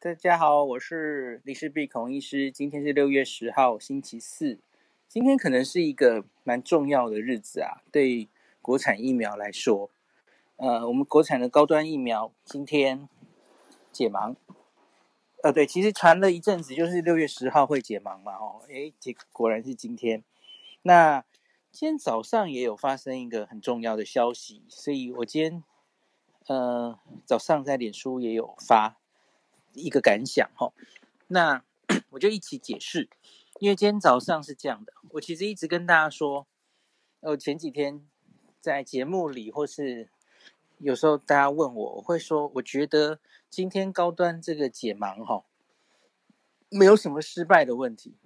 大家好，我是李氏璧孔医师。今天是六月十号，星期四。今天可能是一个蛮重要的日子啊，对国产疫苗来说。呃，我们国产的高端疫苗今天解盲。呃，对，其实传了一阵子，就是六月十号会解盲嘛，哦，诶，结果然是今天。那今天早上也有发生一个很重要的消息，所以我今天呃早上在脸书也有发。一个感想哈，那 我就一起解释，因为今天早上是这样的，我其实一直跟大家说，呃，前几天在节目里或是有时候大家问我，我会说，我觉得今天高端这个解盲哈，没有什么失败的问题，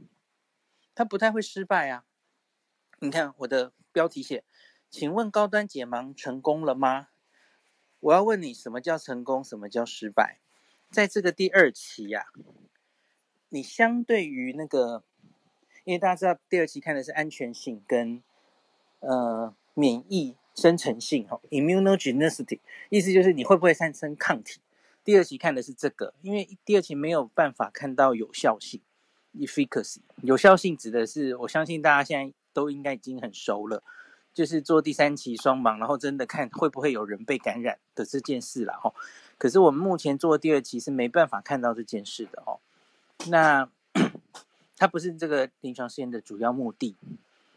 它不太会失败啊。你看我的标题写，请问高端解盲成功了吗？我要问你，什么叫成功？什么叫失败？在这个第二期呀、你相对于那个，因为大家知道第二期看的是安全性跟呃免疫生成性哈，immunogenicity，意思就是你会不会产生抗体。第二期看的是这个，因为第二期没有办法看到有效性，efficacy，有效性指的是，我相信大家现在都应该已经很熟了，就是做第三期双盲，然后真的看会不会有人被感染的这件事了哈。可是我们目前做第二期是没办法看到这件事的哦。那 它不是这个临床试验的主要目的。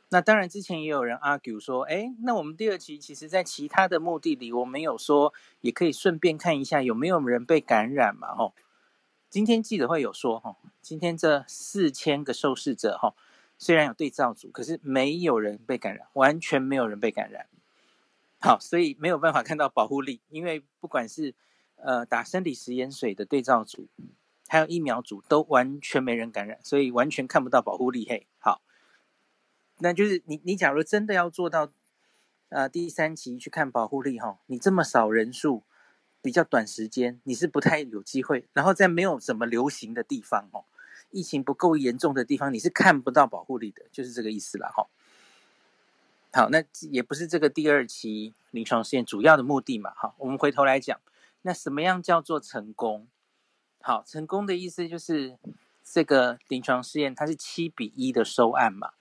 那当然之前也有人 argue 说，哎，那我们第二期其实在其他的目的里，我们有说也可以顺便看一下有没有人被感染嘛？哦，今天记者会有说，哈，今天这四千个受试者，哈，虽然有对照组，可是没有人被感染，完全没有人被感染。好，所以没有办法看到保护力，因为不管是呃，打生理食盐水的对照组，还有疫苗组都完全没人感染，所以完全看不到保护力。嘿，好，那就是你你假如真的要做到呃第三期去看保护力哈，你这么少人数，比较短时间，你是不太有机会。然后在没有什么流行的地方哦，疫情不够严重的地方，你是看不到保护力的，就是这个意思了哈。好，那也不是这个第二期临床试验主要的目的嘛。好，我们回头来讲。那什么样叫做成功？好，成功的意思就是这个临床试验它是七比一的收案嘛。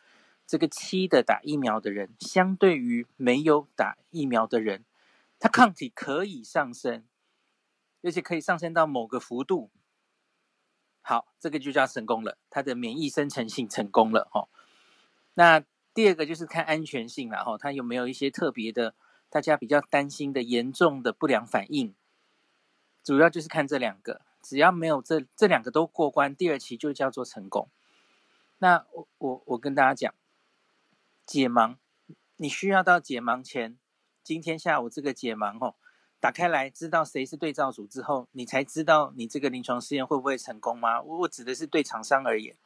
这个七的打疫苗的人，相对于没有打疫苗的人，他抗体可以上升，而且可以上升到某个幅度。好，这个就叫成功了，它的免疫生成性成功了哈。那第二个就是看安全性了哈，它有没有一些特别的，大家比较担心的严重的不良反应。主要就是看这两个，只要没有这这两个都过关，第二期就叫做成功。那我我我跟大家讲，解盲，你需要到解盲前，今天下午这个解盲哦，打开来知道谁是对照组之后，你才知道你这个临床试验会不会成功吗？我我指的是对厂商而言，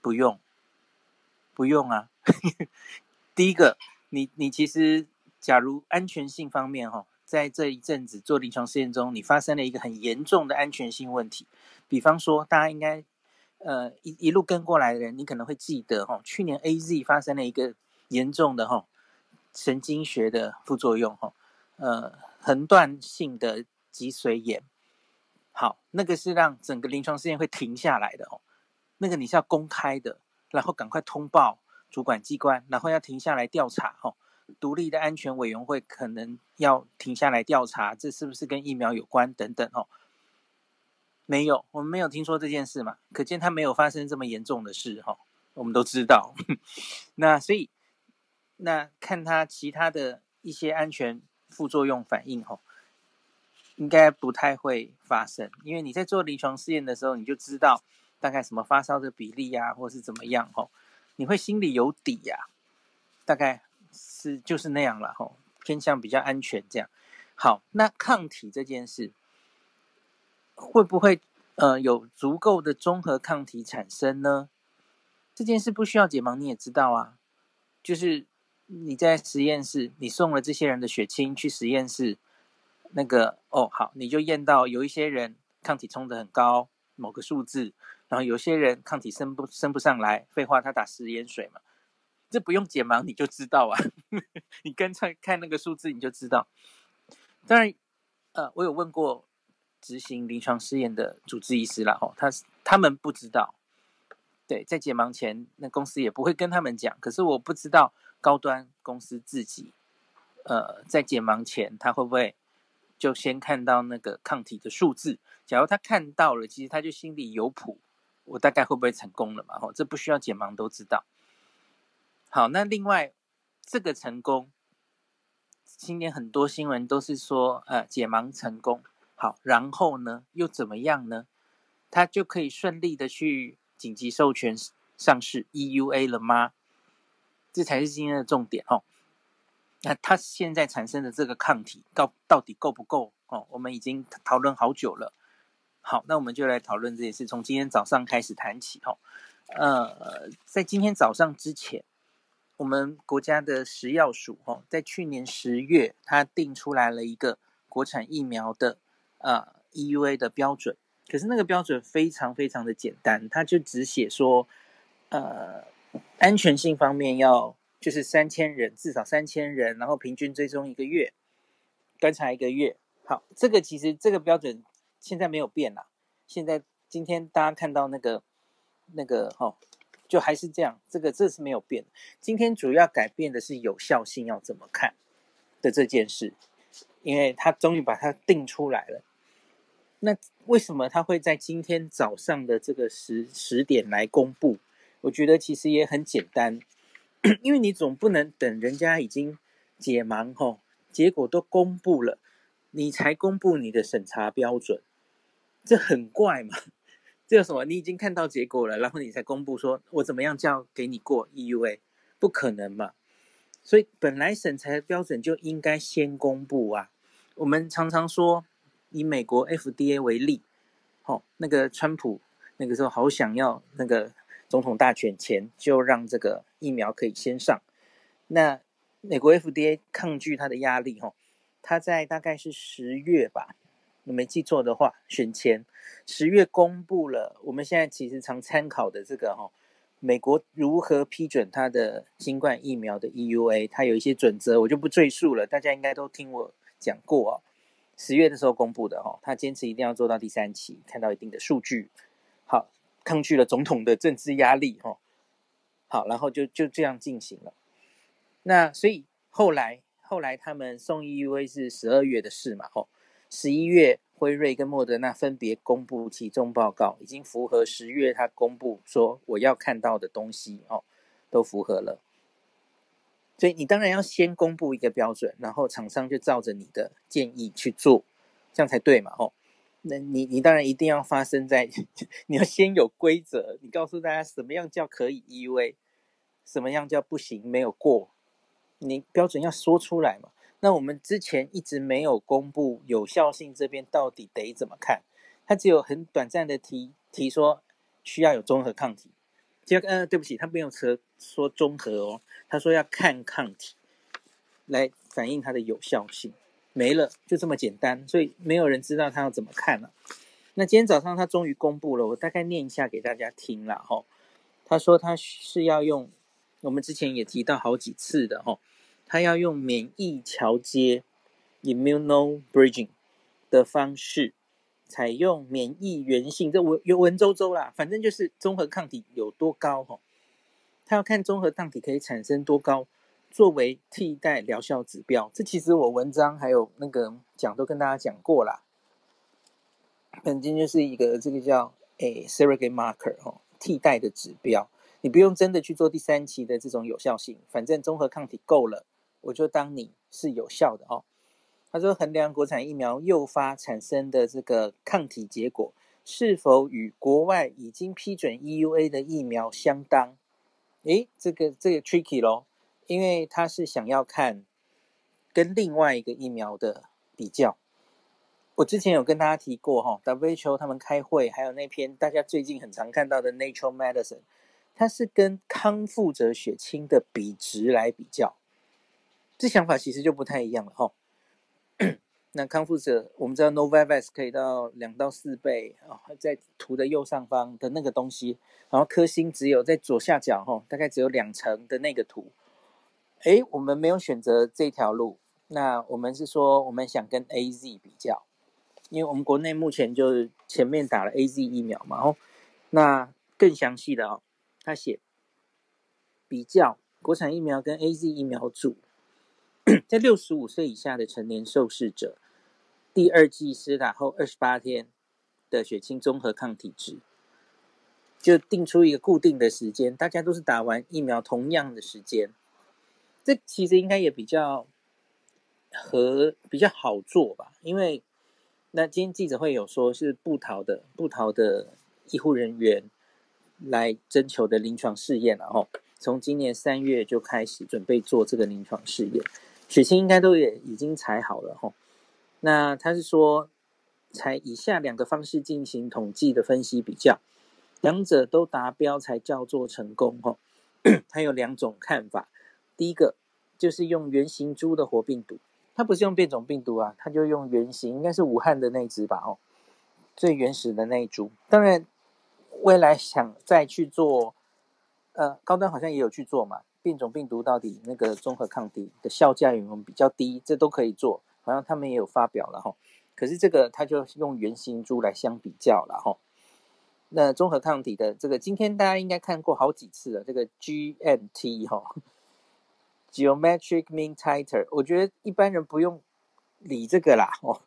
不用，不用啊。第一个，你你其实假如安全性方面哈。在这一阵子做临床试验中，你发生了一个很严重的安全性问题。比方说，大家应该呃一一路跟过来的人，你可能会记得哈，去年 AZ 发生了一个严重的哈神经学的副作用哈，呃横断性的脊髓炎。好，那个是让整个临床试验会停下来的哦。那个你是要公开的，然后赶快通报主管机关，然后要停下来调查哈。独立的安全委员会可能要停下来调查，这是不是跟疫苗有关等等哦？没有，我们没有听说这件事嘛，可见它没有发生这么严重的事哈。我们都知道，那所以那看它其他的一些安全副作用反应哈，应该不太会发生，因为你在做临床试验的时候，你就知道大概什么发烧的比例呀，或是怎么样哈，你会心里有底呀，大概。是就是那样了吼，偏向比较安全这样。好，那抗体这件事会不会呃有足够的中和抗体产生呢？这件事不需要解盲，你也知道啊。就是你在实验室，你送了这些人的血清去实验室，那个哦好，你就验到有一些人抗体冲得很高，某个数字，然后有些人抗体升不升不上来，废话，他打食盐水嘛。这不用解盲你就知道啊，你跟着看那个数字你就知道。当然，呃，我有问过执行临床试验的主治医师了哈，他他们不知道，对，在解盲前，那公司也不会跟他们讲。可是我不知道高端公司自己，呃，在解盲前，他会不会就先看到那个抗体的数字？假如他看到了，其实他就心里有谱，我大概会不会成功了嘛？哈，这不需要解盲都知道。好，那另外这个成功。今年很多新闻都是说，呃，解盲成功，好，然后呢，又怎么样呢？他就可以顺利的去紧急授权上市 EUA 了吗？这才是今天的重点哦。那他现在产生的这个抗体到到底够不够？哦，我们已经讨论好久了。好，那我们就来讨论这件事，从今天早上开始谈起哦。呃，在今天早上之前。我们国家的食药署哦，在去年十月，它定出来了一个国产疫苗的呃 EUA 的标准。可是那个标准非常非常的简单，它就只写说，呃，安全性方面要就是三千人，至少三千人，然后平均追踪一个月，观察一个月。好，这个其实这个标准现在没有变啦。现在今天大家看到那个那个哦。就还是这样，这个这是没有变。今天主要改变的是有效性要怎么看的这件事，因为他终于把它定出来了。那为什么他会在今天早上的这个十十点来公布？我觉得其实也很简单，因为你总不能等人家已经解盲吼，结果都公布了，你才公布你的审查标准，这很怪嘛。这有什么？你已经看到结果了，然后你才公布说，我怎么样叫给你过 EUA？不可能嘛！所以本来审查标准就应该先公布啊。我们常常说，以美国 FDA 为例，哦，那个川普那个时候好想要那个总统大选前就让这个疫苗可以先上。那美国 FDA 抗拒他的压力，哦，他在大概是十月吧。我没记错的话，选前十月公布了。我们现在其实常参考的这个哈，美国如何批准它的新冠疫苗的 EUA，它有一些准则，我就不赘述了。大家应该都听我讲过哦。十月的时候公布的哦，他坚持一定要做到第三期，看到一定的数据，好，抗拒了总统的政治压力哈。好，然后就就这样进行了。那所以后来后来他们送 EUA 是十二月的事嘛，吼。十一月，辉瑞跟莫德纳分别公布其中报告，已经符合十月他公布说我要看到的东西哦，都符合了。所以你当然要先公布一个标准，然后厂商就照着你的建议去做，这样才对嘛？哦，那你你当然一定要发生在 你要先有规则，你告诉大家什么样叫可以 EUA，什么样叫不行，没有过，你标准要说出来嘛。那我们之前一直没有公布有效性这边到底得怎么看？他只有很短暂的提提说需要有中和抗体，就呃对不起，他没有说说中和哦，他说要看抗体来反映它的有效性，没了，就这么简单，所以没有人知道他要怎么看了。那今天早上他终于公布了，我大概念一下给大家听了哈。他说他是要用我们之前也提到好几次的哈。他要用免疫桥接 （immunobridging） 的方式，采用免疫原性，这文有文绉绉啦，反正就是综合抗体有多高哈。他要看综合抗体可以产生多高，作为替代疗效指标。这其实我文章还有那个讲都跟大家讲过啦。本金就是一个这个叫诶 surrogate marker 哦，替代的指标。你不用真的去做第三期的这种有效性，反正综合抗体够了。我就当你是有效的哦。他说，衡量国产疫苗诱发产生的这个抗体结果是否与国外已经批准 EUA 的疫苗相当。诶，这个这个 tricky 咯，因为他是想要看跟另外一个疫苗的比较。我之前有跟大家提过哈，WHO 他们开会，还有那篇大家最近很常看到的 Nature Medicine，它是跟康复者血清的比值来比较。这想法其实就不太一样了哈。那康复者，我们知道 Novavax 可以到两到四倍啊，在图的右上方的那个东西，然后颗星只有在左下角哈，大概只有两层的那个图。诶，我们没有选择这条路，那我们是说我们想跟 AZ 比较。因为我们国内目前就是前面打了 AZ 疫苗嘛，哦，那更详细的哦，他写比较国产疫苗跟 AZ 疫苗组，在六十五岁以下的成年受试者，第二剂施打后二十八天的血清综合抗体值，就定出一个固定的时间，大家都是打完疫苗同样的时间，这其实应该也比较和比较好做吧，因为。那今天记者会有说，是部桃的部桃的医护人员来征求的临床试验，然后从今年三月就开始准备做这个临床试验，血清应该都也已经采好了哈。那他是说，采以下两个方式进行统计的分析比较，两者都达标才叫做成功哈。他有两种看法，第一个就是用原型株的活病毒。它不是用变种病毒啊，它就用原型，应该是武汉的那只吧？哦，最原始的那一株。当然，未来想再去做，呃，高端好像也有去做嘛。变种病毒到底那个综合抗体的效价有没有比较低？这都可以做，好像他们也有发表了哈。可是这个它就用原型株来相比较了哈。那综合抗体的这个，今天大家应该看过好几次了，这个 GMT 哈。Geometric Mean Titer，我觉得一般人不用理这个啦，哦，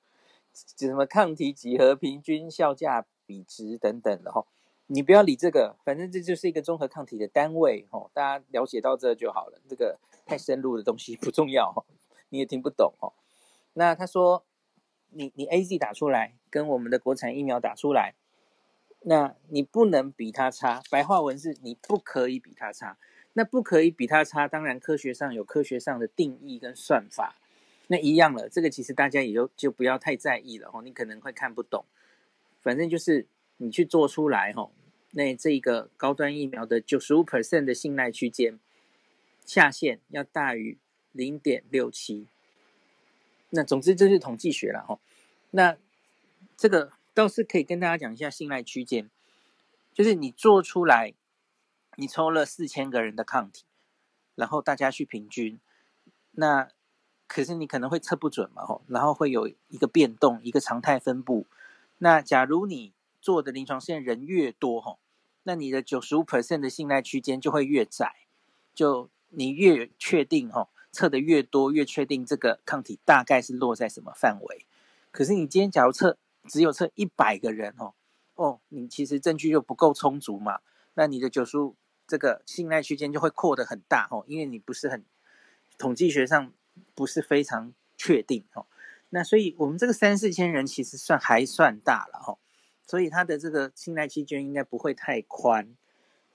什么抗体几何平均效价比值等等的哈，你不要理这个，反正这就是一个综合抗体的单位哦，大家了解到这就好了，这个太深入的东西不重要，你也听不懂哦。那他说，你你 AZ 打出来跟我们的国产疫苗打出来，那你不能比它差，白话文是你不可以比它差。那不可以比它差，当然科学上有科学上的定义跟算法，那一样了。这个其实大家也就就不要太在意了哦，你可能会看不懂。反正就是你去做出来吼，那这个高端疫苗的九十五 percent 的信赖区间下限要大于零点六七。那总之这是统计学了哈。那这个倒是可以跟大家讲一下信赖区间，就是你做出来。你抽了四千个人的抗体，然后大家去平均，那可是你可能会测不准嘛，吼，然后会有一个变动，一个常态分布。那假如你做的临床试验人越多，吼，那你的九十五 percent 的信赖区间就会越窄，就你越确定，吼，测的越多，越确定这个抗体大概是落在什么范围。可是你今天假如测只有测一百个人，哦，哦，你其实证据就不够充足嘛，那你的九十五。这个信赖区间就会扩得很大哦，因为你不是很统计学上不是非常确定哦。那所以我们这个三四千人其实算还算大了哈，所以它的这个信赖区间应该不会太宽。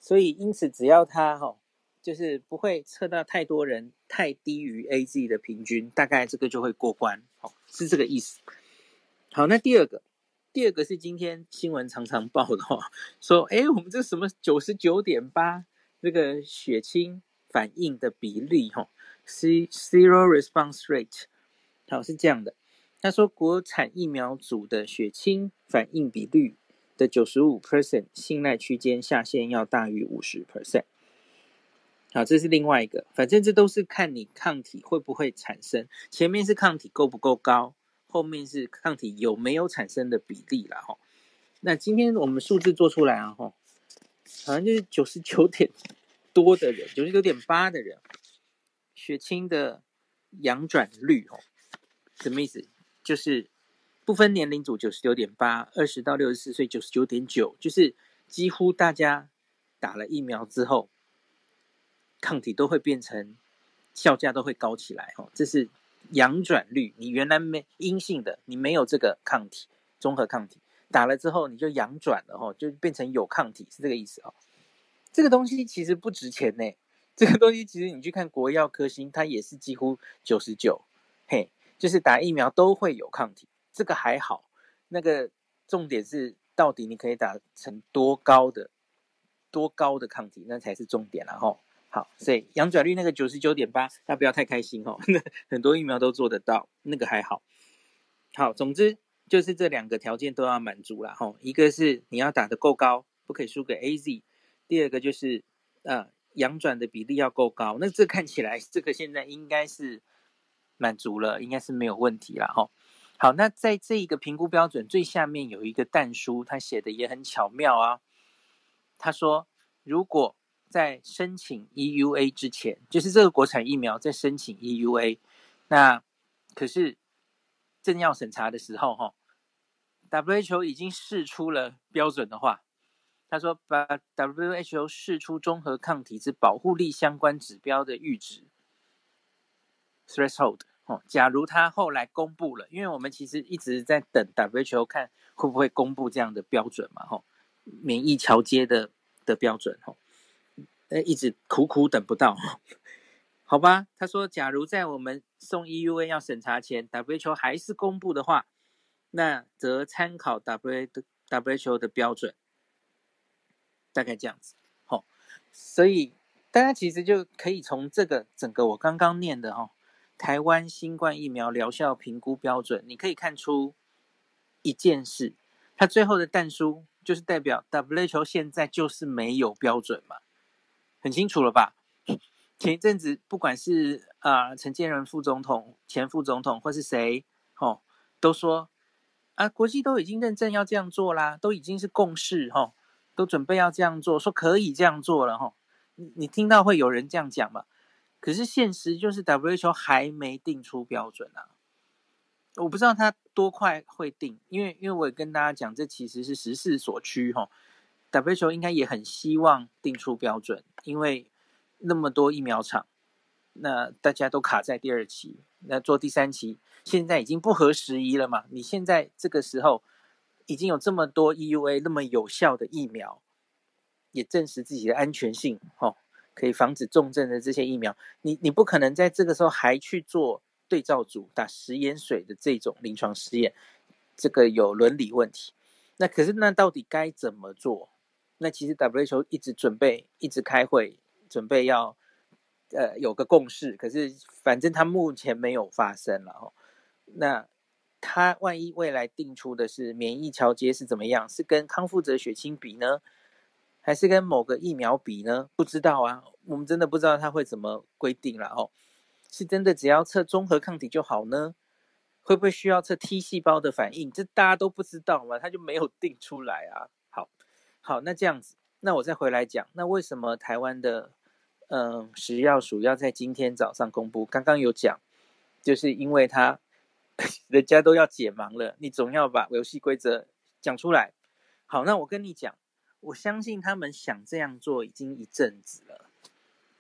所以因此只要它哈，就是不会测到太多人太低于 AZ 的平均，大概这个就会过关哦，是这个意思。好，那第二个。第二个是今天新闻常常报的哈，说哎，我们这什么九十九点八这个血清反应的比例哈，C zero response rate，好是这样的。他说国产疫苗组的血清反应比率的九十五 percent 信赖区间下限要大于五十 percent。好，这是另外一个，反正这都是看你抗体会不会产生，前面是抗体够不够高。后面是抗体有没有产生的比例了哈，那今天我们数字做出来啊哈，好像就是九十九点多的人，九十九点八的人，血清的阳转率哦，什么意思？就是不分年龄组九十九点八，二十到六十四岁九十九点九，就是几乎大家打了疫苗之后，抗体都会变成效价都会高起来哦，这是。阳转率，你原来没阴性的，你没有这个抗体，综合抗体打了之后，你就阳转了哦，就变成有抗体，是这个意思哦。这个东西其实不值钱呢，这个东西其实你去看国药科兴，它也是几乎九十九，嘿，就是打疫苗都会有抗体，这个还好。那个重点是到底你可以打成多高的多高的抗体，那才是重点了哈。好，所以阳转率那个九十九点八，大家不要太开心哦。很多疫苗都做得到，那个还好。好，总之就是这两个条件都要满足了哈。一个是你要打得够高，不可以输给 AZ；第二个就是呃阳转的比例要够高。那这看起来这个现在应该是满足了，应该是没有问题了哈。好，那在这一个评估标准最下面有一个弹书，他写的也很巧妙啊。他说，如果在申请 EUA 之前，就是这个国产疫苗在申请 EUA，那可是正要审查的时候，哈，WHO 已经试出了标准的话，他说把 WHO 释出中和抗体之保护力相关指标的阈值 threshold。哦，假如他后来公布了，因为我们其实一直在等 WHO 看会不会公布这样的标准嘛，吼，免疫桥接的的标准，吼，呃，一直苦苦等不到，好吧？他说，假如在我们送 EUA 要审查前，WHO 还是公布的话，那则参考 W 的 WHO 的标准，大概这样子，吼，所以大家其实就可以从这个整个我刚刚念的，哦。台湾新冠疫苗疗效评估标准，你可以看出一件事，它最后的但书就是代表 WHO 现在就是没有标准嘛，很清楚了吧？前一阵子不管是啊、呃、陈建仁副总统、前副总统或是谁，哦，都说啊国际都已经认证要这样做啦，都已经是共识，哦，都准备要这样做，说可以这样做了，哦，你你听到会有人这样讲吗？可是现实就是 WHO 还没定出标准啊，我不知道他多快会定，因为因为我也跟大家讲，这其实是时势所趋哈。WHO 应该也很希望定出标准，因为那么多疫苗厂，那大家都卡在第二期，那做第三期现在已经不合时宜了嘛。你现在这个时候已经有这么多 EUA 那么有效的疫苗，也证实自己的安全性哈。可以防止重症的这些疫苗，你你不可能在这个时候还去做对照组打食盐水的这种临床试验，这个有伦理问题。那可是那到底该怎么做？那其实 WHO 一直准备，一直开会，准备要呃有个共识。可是反正它目前没有发生了哦。那它万一未来定出的是免疫桥接是怎么样？是跟康复者血清比呢？还是跟某个疫苗比呢？不知道啊，我们真的不知道他会怎么规定了哦。是真的只要测综合抗体就好呢？会不会需要测 T 细胞的反应？这大家都不知道嘛，他就没有定出来啊。好，好，那这样子，那我再回来讲，那为什么台湾的嗯食药署要在今天早上公布？刚刚有讲，就是因为他 人家都要解盲了，你总要把游戏规则讲出来。好，那我跟你讲。我相信他们想这样做已经一阵子了，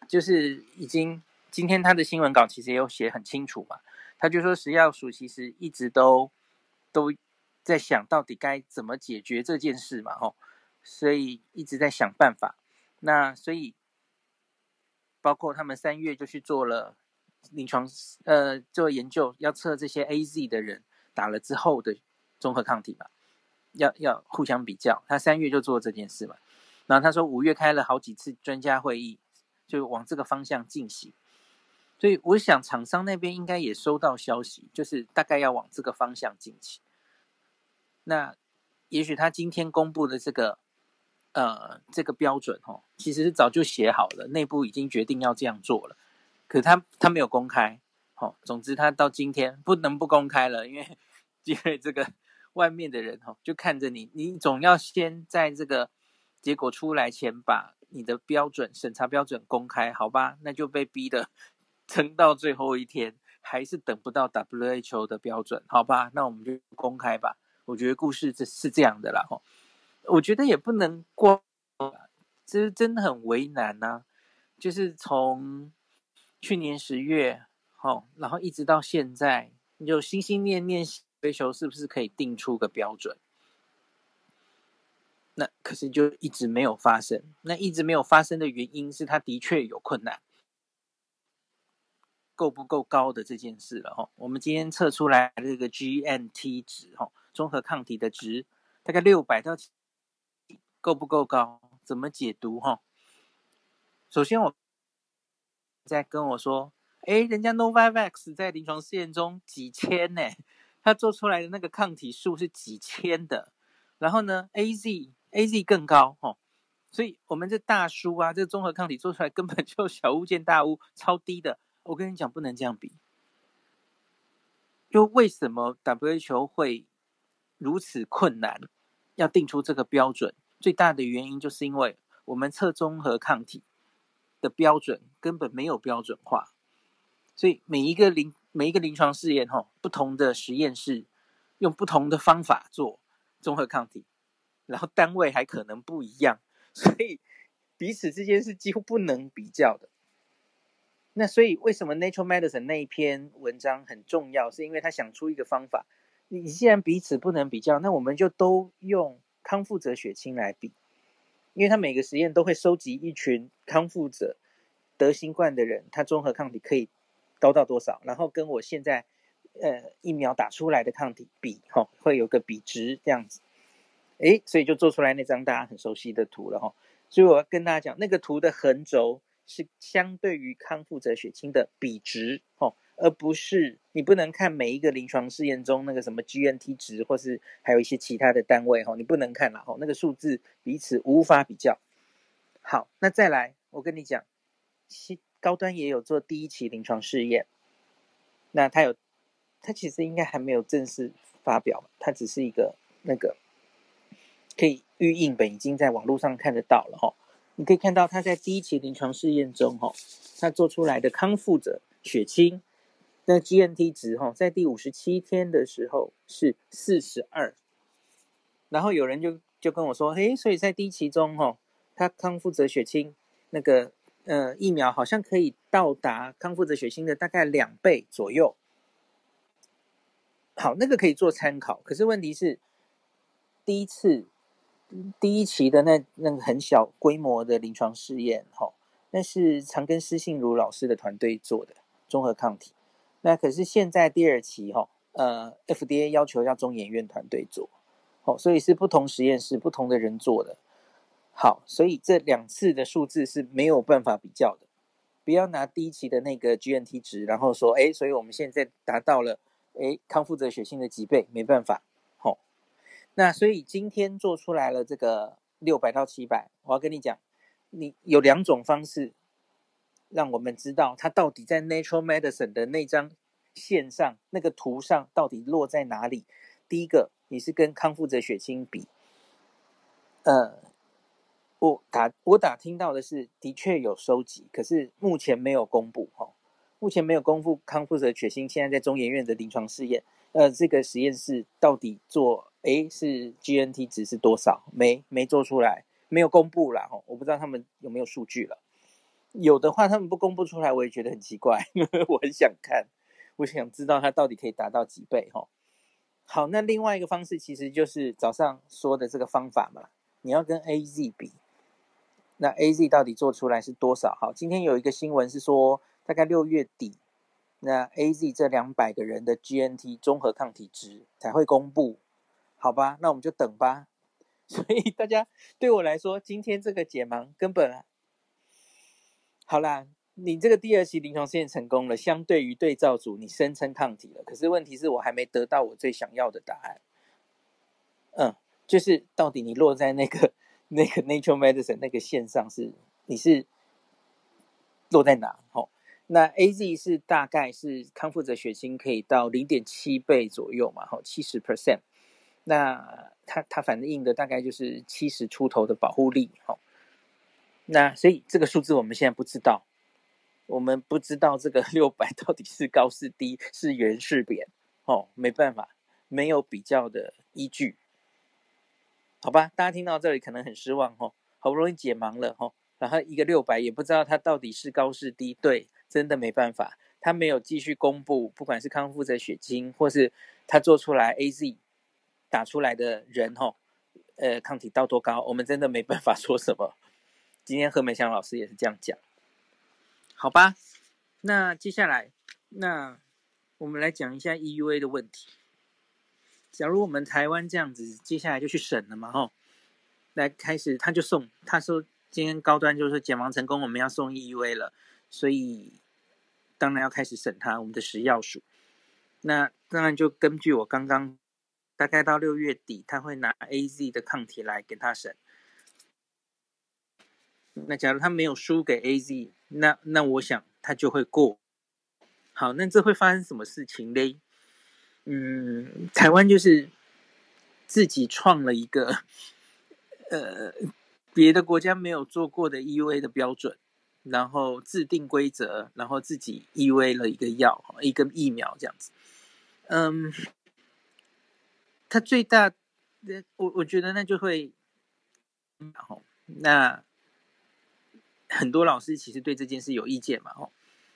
就是已经今天他的新闻稿其实也有写很清楚嘛，他就说食药署其实一直都都在想到底该怎么解决这件事嘛，吼，所以一直在想办法。那所以包括他们三月就去做了临床呃做研究，要测这些 AZ 的人打了之后的综合抗体嘛。要要互相比较，他三月就做这件事嘛，然后他说五月开了好几次专家会议，就往这个方向进行，所以我想厂商那边应该也收到消息，就是大概要往这个方向进行。那也许他今天公布的这个呃这个标准哦，其实是早就写好了，内部已经决定要这样做了，可他他没有公开，哦，总之他到今天不能不公开了，因为 因为这个。外面的人哈，就看着你，你总要先在这个结果出来前，把你的标准审查标准公开，好吧？那就被逼的 撑到最后一天，还是等不到 WHO 的标准，好吧？那我们就公开吧。我觉得故事这是这样的啦，哈，我觉得也不能光，这真的很为难呐。就是从去年十月，好，然后一直到现在，你就心心念念。追求是不是可以定出个标准？那可是就一直没有发生。那一直没有发生的原因是，它的确有困难，够不够高的这件事了哈。我们今天测出来这个 GNT 值哈，综合抗体的值大概六百到，够不够高？怎么解读哈？首先我在跟我说，哎，人家 Novavax 在临床试验中几千呢。他做出来的那个抗体数是几千的，然后呢，AZ AZ 更高哦，所以我们这大叔啊，这综合抗体做出来根本就小巫见大巫，超低的。我跟你讲，不能这样比，就为什么 WHO 会如此困难，要定出这个标准？最大的原因就是因为我们测综合抗体的标准根本没有标准化，所以每一个临每一个临床试验，哈，不同的实验室用不同的方法做综合抗体，然后单位还可能不一样，所以彼此之间是几乎不能比较的。那所以为什么 Nature Medicine 那一篇文章很重要？是因为他想出一个方法，你既然彼此不能比较，那我们就都用康复者血清来比，因为他每个实验都会收集一群康复者得新冠的人，他综合抗体可以高到多少，然后跟我现在呃疫苗打出来的抗体比，哈、哦，会有个比值这样子，诶，所以就做出来那张大家很熟悉的图了哈、所以我要跟大家讲，那个图的横轴是相对于康复者血清的比值，哦，而不是你不能看每一个临床试验中那个什么 GNT 值，或是还有一些其他的单位，哈、你不能看了，哈、那个数字彼此无法比较。好，那再来，我跟你讲。高端也有做第一期临床试验，那他有，他其实应该还没有正式发表，他只是一个那个可以预印本，已经在网络上看得到了哈。你可以看到他在第一期临床试验中哈，他做出来的康复者血清那 GNT 值哈，在第五十七天的时候是四十二，然后有人就就跟我说，嘿，所以在第一期中哈，他康复者血清那个。呃，疫苗好像可以到达康复者血清的大概两倍左右。好，那个可以做参考。可是问题是，第一次第一期的那那个很小规模的临床试验，哈，那是长庚施信如老师的团队做的综合抗体。那可是现在第二期，哈，呃，FDA 要求要中研院团队做，哦，所以是不同实验室不同的人做的。好，所以这两次的数字是没有办法比较的。不要拿第一期的那个 GNT 值，然后说，哎，所以我们现在达到了，哎，康复者血清的几倍，没办法。好、哦，那所以今天做出来了这个六百到七百，我要跟你讲，你有两种方式，让我们知道它到底在 Nature Medicine 的那张线上那个图上到底落在哪里。第一个，你是跟康复者血清比，呃。我打我打听到的是，的确有收集，可是目前没有公布哈。目前没有公布康复者血清现在在中研院的临床试验，呃，这个实验室到底做，诶，是 GNT 值是多少？没没做出来，没有公布啦哈。我不知道他们有没有数据了。有的话，他们不公布出来，我也觉得很奇怪。我很想看，我想知道它到底可以达到几倍哈。好，那另外一个方式其实就是早上说的这个方法嘛，你要跟 AZ 比。那 AZ 到底做出来是多少？好，今天有一个新闻是说，大概六月底，那 AZ 这两百个人的 GNT 综合抗体值才会公布，好吧？那我们就等吧。所以大家对我来说，今天这个解盲根本好啦，你这个第二期临床试验成功了，相对于对照组，你声称抗体了。可是问题是我还没得到我最想要的答案。嗯，就是到底你落在那个。那个 Nature Medicine 那个线上是你是落在哪？吼，那 AZ 是大概是康复者血清可以到零点七倍左右嘛，吼，七十 percent。那它它反映的大概就是七十出头的保护力，吼。那所以这个数字我们现在不知道，我们不知道这个 六百到底是高是低，是圆是扁，哦，没办法，没有比较的依据。好吧，大家听到这里可能很失望吼，好不容易解盲了吼，然后一个六百也不知道它到底是高是低，对，真的没办法，他没有继续公布，不管是康复者血清，或是他做出来 AZ 打出来的人吼，呃，抗体到多高，我们真的没办法说什么。今天何美香老师也是这样讲，好吧，那接下来，那我们来讲一下 EUA 的问题。假如我们台湾这样子，接下来就去审了嘛，吼，来开始他就送，他说今天高端就是解盲成功，我们要送 EUA 了，所以当然要开始审他，我们的食药署。那当然就根据我刚刚大概到六月底，他会拿 AZ 的抗体来给他审。那假如他没有输给 AZ，那那我想他就会过。好，那这会发生什么事情嘞？嗯，台湾就是自己创了一个呃别的国家没有做过的 EUA 的标准，然后制定规则，然后自己 EUA 了一个药，一个疫苗这样子。嗯，它最大的我我觉得那就会，然后那很多老师其实对这件事有意见嘛，哦，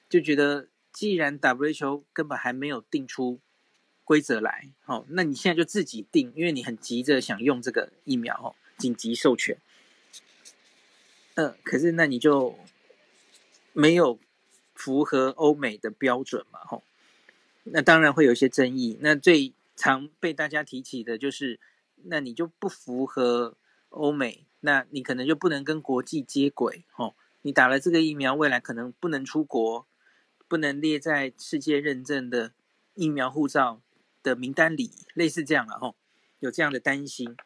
就觉得既然 WHO 根本还没有定出规则来，哦，那你现在就自己定，因为你很急着想用这个疫苗，哦，紧急授权。嗯，可是那你就没有符合欧美的标准嘛，吼，那当然会有一些争议。那最常被大家提起的就是，那你就不符合欧美，那你可能就不能跟国际接轨，吼，你打了这个疫苗，未来可能不能出国，不能列在世界认证的疫苗护照的名单里，类似这样了，吼，有这样的担心。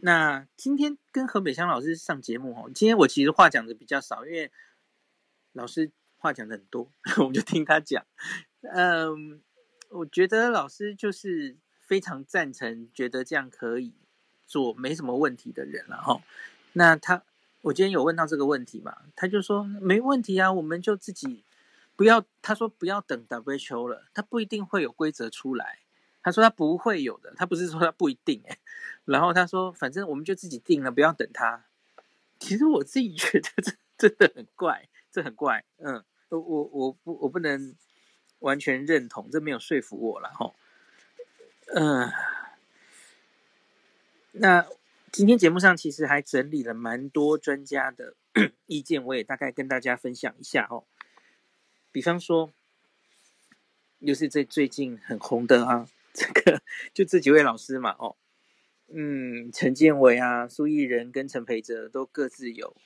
那今天跟何美香老师上节目哦，今天我其实话讲的比较少，因为老师话讲的很多，我就听他讲。嗯，我觉得老师就是非常赞成，觉得这样可以做，没什么问题的人了哈。那他，我今天有问到这个问题嘛？他就说没问题啊，我们就自己不要，他说不要等 WHO 了，他不一定会有规则出来。他说他不会有的，他不是说他不一定哎。然后他说，反正我们就自己定了，不要等他。其实我自己觉得这真的很怪，这很怪。嗯，我我我不我不能完全认同，这没有说服我了哈。嗯，那今天节目上其实还整理了蛮多专家的 意见，我也大概跟大家分享一下哦。比方说，又是这最近很红的啊。这个就这几位老师嘛，哦，嗯，陈建伟啊、苏益仁跟陈培哲都各自有，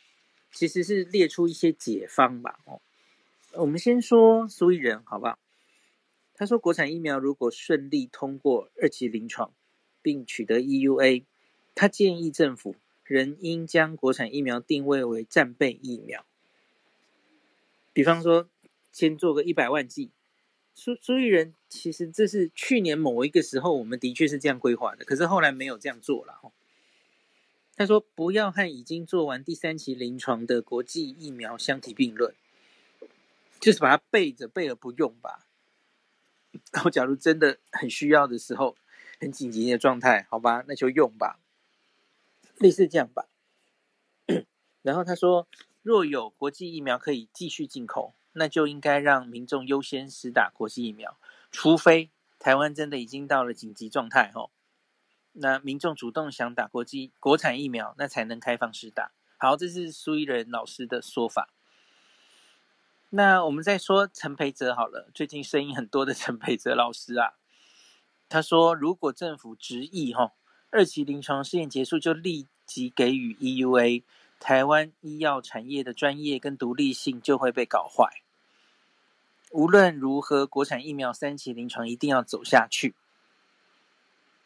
其实是列出一些解方吧，哦，我们先说苏益仁，好不好？他说，国产疫苗如果顺利通过二期临床，并取得 EUA，他建议政府仍应将国产疫苗定位为战备疫苗，比方说，先做个一百万剂。苏苏益仁，其实这是去年某一个时候，我们的确是这样规划的，可是后来没有这样做了。他说不要和已经做完第三期临床的国际疫苗相提并论，就是把它备着，备而不用吧。然后假如真的很需要的时候，很紧急的状态，好吧，那就用吧，类似这样吧。然后他说，若有国际疫苗可以继续进口。那就应该让民众优先施打国际疫苗，除非台湾真的已经到了紧急状态吼，那民众主动想打国际国产疫苗，那才能开放施打。好，这是苏益仁老师的说法。那我们再说陈培哲好了，最近声音很多的陈培哲老师啊，他说如果政府执意吼，二期临床试验结束就立即给予 EUA，台湾医药产业的专业跟独立性就会被搞坏。无论如何，国产疫苗三期临床一定要走下去。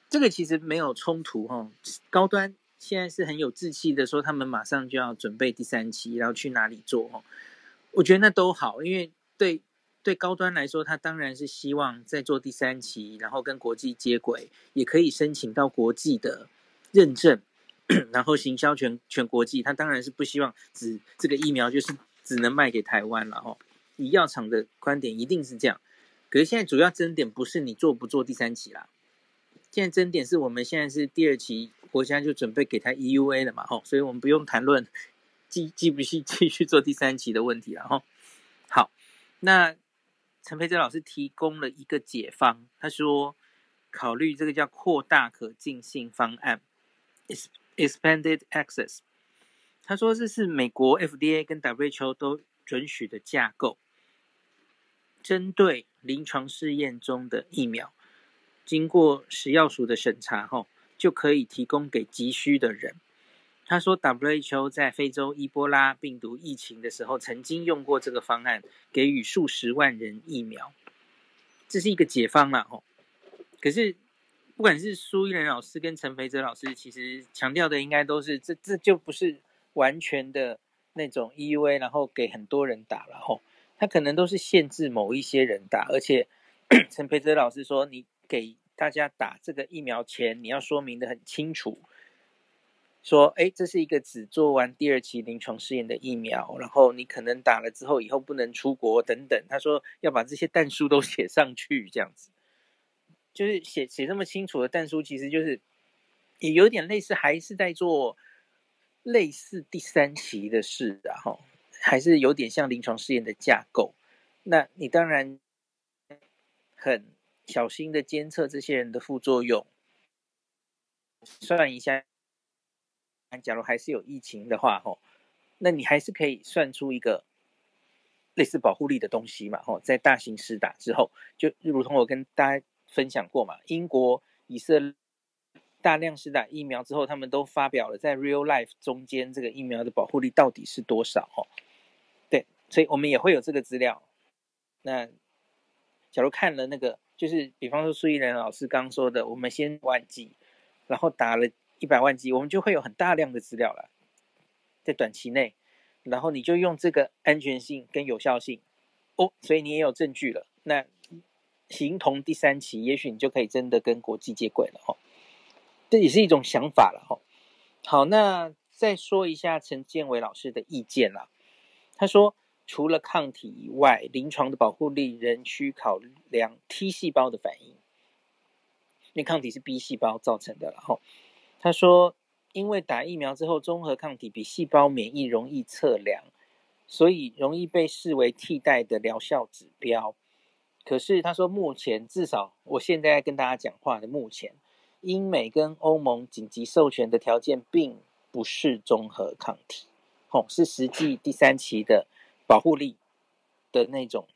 这个其实没有冲突哈。高端现在是很有志气的说，他们马上就要准备第三期，然后去哪里做哈？我觉得那都好，因为对对高端来说，他当然是希望再做第三期，然后跟国际接轨，也可以申请到国际的认证，然后行销全全国际。他当然是不希望只这个疫苗就是只能卖给台湾了哦。以药厂的观点一定是这样，可是现在主要争点不是你做不做第三期啦，现在争点是我们现在是第二期，国家就准备给他 EUA 了嘛，吼，所以我们不用谈论继继不继继续做第三期的问题了，吼。好，那陈培哲老师提供了一个解方，他说考虑这个叫扩大可进性方案，expanded access，他说这是美国 FDA 跟 WHO 都准许的架构。针对临床试验中的疫苗，经过食药署的审查后，就可以提供给急需的人。他说，WHO 在非洲伊波拉病毒疫情的时候，曾经用过这个方案，给予数十万人疫苗。这是一个解方了哦。可是，不管是苏益仁老师跟陈培哲老师，其实强调的应该都是，这这就不是完全的那种 EUA，然后给很多人打了吼。他可能都是限制某一些人打，而且 陈培哲老师说，你给大家打这个疫苗前，你要说明的很清楚，说，哎，这是一个只做完第二期临床试验的疫苗，然后你可能打了之后以后不能出国等等。他说要把这些弹书都写上去，这样子，就是写写这么清楚的但书，其实就是也有点类似，还是在做类似第三期的事啊哈，还是有点像临床试验的架构。那你当然很小心的监测这些人的副作用，算一下，假如还是有疫情的话，吼，那你还是可以算出一个类似保护力的东西嘛，吼，在大型施打之后，就如同我跟大家分享过嘛，英国、以色列大量施打疫苗之后，他们都发表了在 real life 中间这个疫苗的保护力到底是多少，吼，对，所以我们也会有这个资料。那假如看了那个，就是比方说苏伊人老师刚刚说的，我们先万剂，然后打了一百万剂，我们就会有很大量的资料了，在短期内，然后你就用这个安全性跟有效性，哦，所以你也有证据了。那形同第三期，也许你就可以真的跟国际接轨了哈。这也是一种想法了哈。好，那再说一下陈建伟老师的意见啦，他说。除了抗体以外，临床的保护力仍需考量 T 细胞的反应，因为抗体是 B 细胞造成的。然后他说，因为打疫苗之后，中和抗体比细胞免疫容易测量，所以容易被视为替代的疗效指标。可是他说，目前至少我现在跟大家讲话的目前，英美跟欧盟紧急授权的条件并不是中和抗体，哦，是实际第三期的。保护力的那种，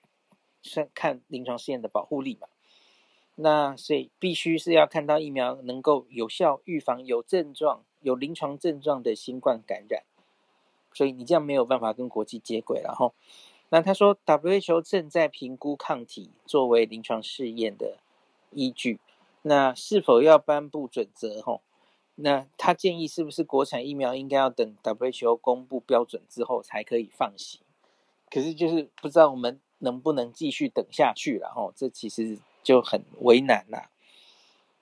算看临床试验的保护力嘛。那所以必须是要看到疫苗能够有效预防有症状、有临床症状的新冠感染。所以你这样没有办法跟国际接轨了哈。那他说，WHO 正在评估抗体作为临床试验的依据。那是否要颁布准则？哈，那他建议是不是国产疫苗应该要等 WHO 公布标准之后才可以放行？可是就是不知道我们能不能继续等下去了哈，这其实就很为难啦。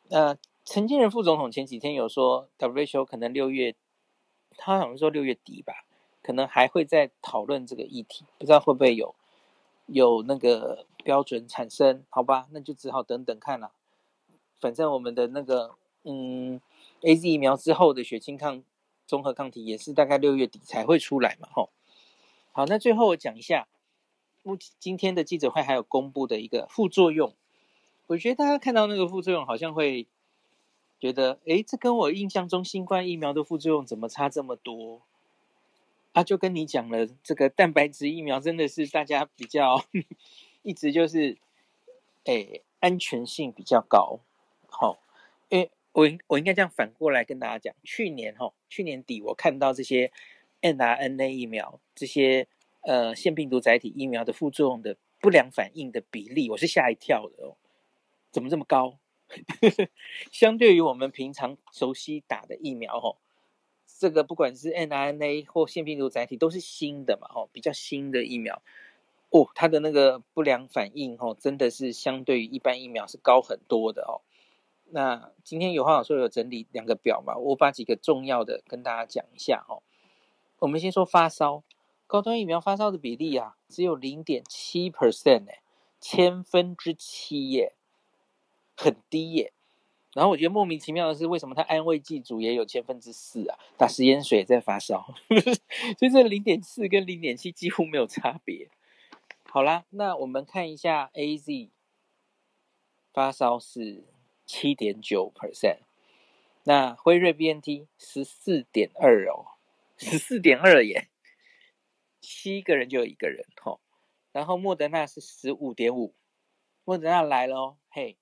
那陈建仁副总统前几天有说，WHO 可能六月，他好像说六月底吧，可能还会再讨论这个议题，不知道会不会有有那个标准产生？好吧，那就只好等等看了。反正我们的那个嗯，AZ 疫苗之后的血清抗综合抗体也是大概六月底才会出来嘛，吼。好，那最后我讲一下，目今天的记者会还有公布的一个副作用，我觉得大家看到那个副作用，好像会觉得，诶，这跟我印象中新冠疫苗的副作用怎么差这么多？啊，就跟你讲了，这个蛋白质疫苗真的是大家比较一直就是，诶，安全性比较高。好，因为我我应该这样反过来跟大家讲，去年哈，去年底我看到这些。mRNA 疫苗这些呃腺病毒载体疫苗的副作用的不良反应的比例，我是吓一跳的哦，怎么这么高？相对于我们平常熟悉打的疫苗哦，这个不管是 mRNA 或腺病毒载体都是新的嘛哦，比较新的疫苗哦，它的那个不良反应哦，真的是相对于一般疫苗是高很多的哦。那今天有话好说，有整理两个表嘛，我把几个重要的跟大家讲一下哦。我们先说发烧，高端疫苗发烧的比例啊，只有零点七 percent，千分之七耶，很低耶。然后我觉得莫名其妙的是，为什么他安慰剂组也有千分之四啊？打食盐水在发烧，所以这零点四跟零点七几乎没有差别。好啦，那我们看一下 AZ 发烧是七点九 percent，那辉瑞 BNT 十四点二哦。十四点二耶，七个人就有一个人吼，然后莫德纳是十五点五，莫德纳来了哦，嘿，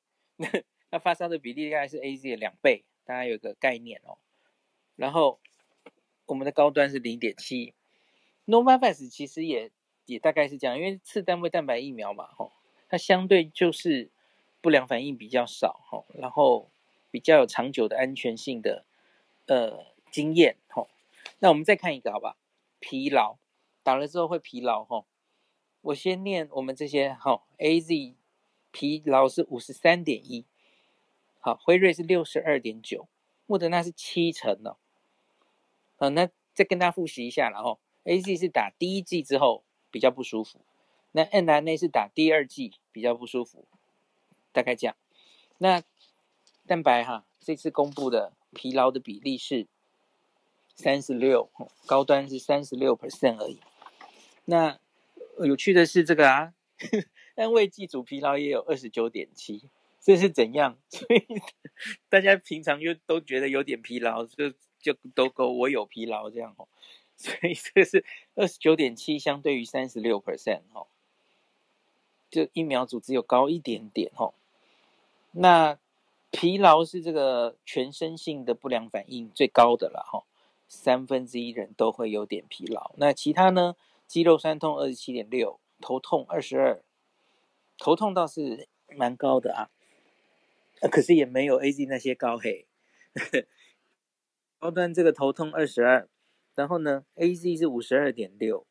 那发烧的比例大概是 AZ 的两倍，大家有个概念哦。然后我们的高端是零点七，Novavax 其实也也大概是这样，因为次单位蛋白疫苗嘛，吼，它相对就是不良反应比较少，吼，然后比较有长久的安全性的呃经验，吼。那我们再看一个，好吧？疲劳打了之后会疲劳哈。我先念我们这些哈，AZ 疲劳是五十三点一好，辉瑞是六十二点九，莫德纳是七成哦。好，那再跟大家复习一下了哦。AZ 是打第一剂之后比较不舒服，那 mRNA 是打第二剂比较不舒服，大概这样。那蛋白哈，这次公布的疲劳的比例是三十六，高端是三十六 percent 而已。那有趣的是这个啊，安慰剂组疲劳也有二十九点七。这是怎样？所以大家平常就都觉得有点疲劳，就就都够我有疲劳这样哦。所以这是二十九点七，相对于三十六 percent 哦，就疫苗组只有高一点点哦。那疲劳是这个全身性的不良反应最高的了哈，三分之一人都会有点疲劳。那其他呢？肌肉酸痛二十七点六，头痛二十二，头痛倒是蛮高的啊。可是也没有 AZ 那些高嘿，高端这个头痛二十二，然后呢，AZ 是五十二点六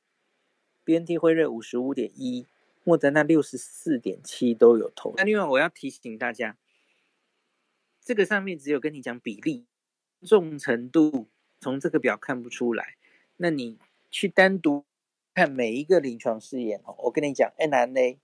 ，BNT 辉瑞五十五点一，莫德纳六十四点七都有头。那另外我要提醒大家，这个上面只有跟你讲比例，重程度从这个表看不出来。那你去单独看每一个临床试验哦，我跟你讲，mRNA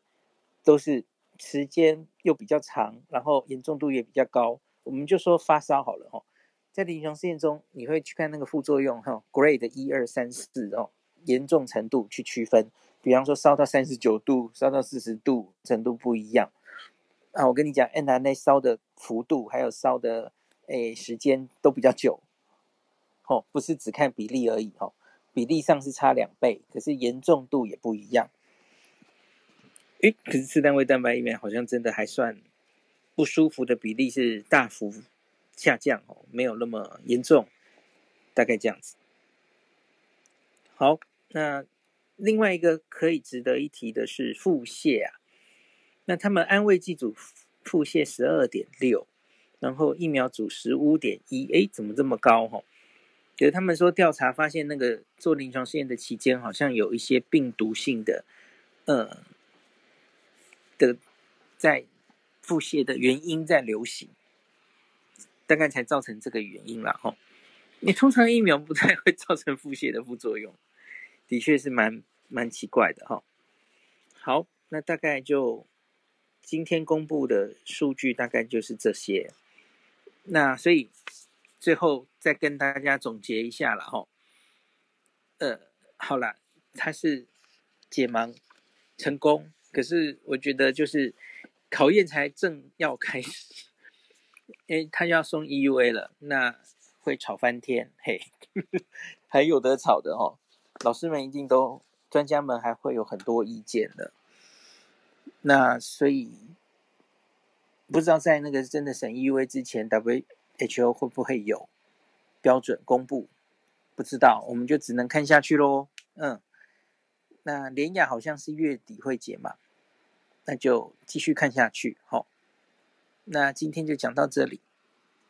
都是。时间又比较长，然后严重度也比较高，我们就说发烧好了哈。在临床试验中，你会去看那个副作用哈，Grade 一二三四哦，严重程度去区分。比方说烧到三十九度，烧到四十度，程度不一样。啊，我跟你讲，mRNA 烧的幅度还有烧的诶时间都比较久，哦，不是只看比例而已哦，比例上是差两倍，可是严重度也不一样。诶，可是次单位蛋白疫苗好像真的还算不舒服的比例是大幅下降哦，没有那么严重，大概这样子。好，那另外一个可以值得一提的是腹泻啊，那他们安慰剂组腹泻十二点六，然后疫苗组十五点一，诶，怎么这么高哈？就是他们说调查发现那个做临床试验的期间，好像有一些病毒性的，呃。的在腹泻的原因在流行，大概才造成这个原因了哈。你通常疫苗不太会造成腹泻的副作用，的确是蛮蛮奇怪的哈。好，那大概就今天公布的数据大概就是这些。那所以最后再跟大家总结一下了哈。呃，好了，它是解盲成功。可是我觉得就是考验才正要开始，因为他要送 EUA 了，那会吵翻天，嘿，还有得吵的哦。老师们一定都，专家们还会有很多意见的。那所以不知道在那个真的审 EUA 之前，WHO 会不会有标准公布？不知道，我们就只能看下去喽。嗯，那连亚好像是月底会解嘛。那就继续看下去，好，那今天就讲到这里。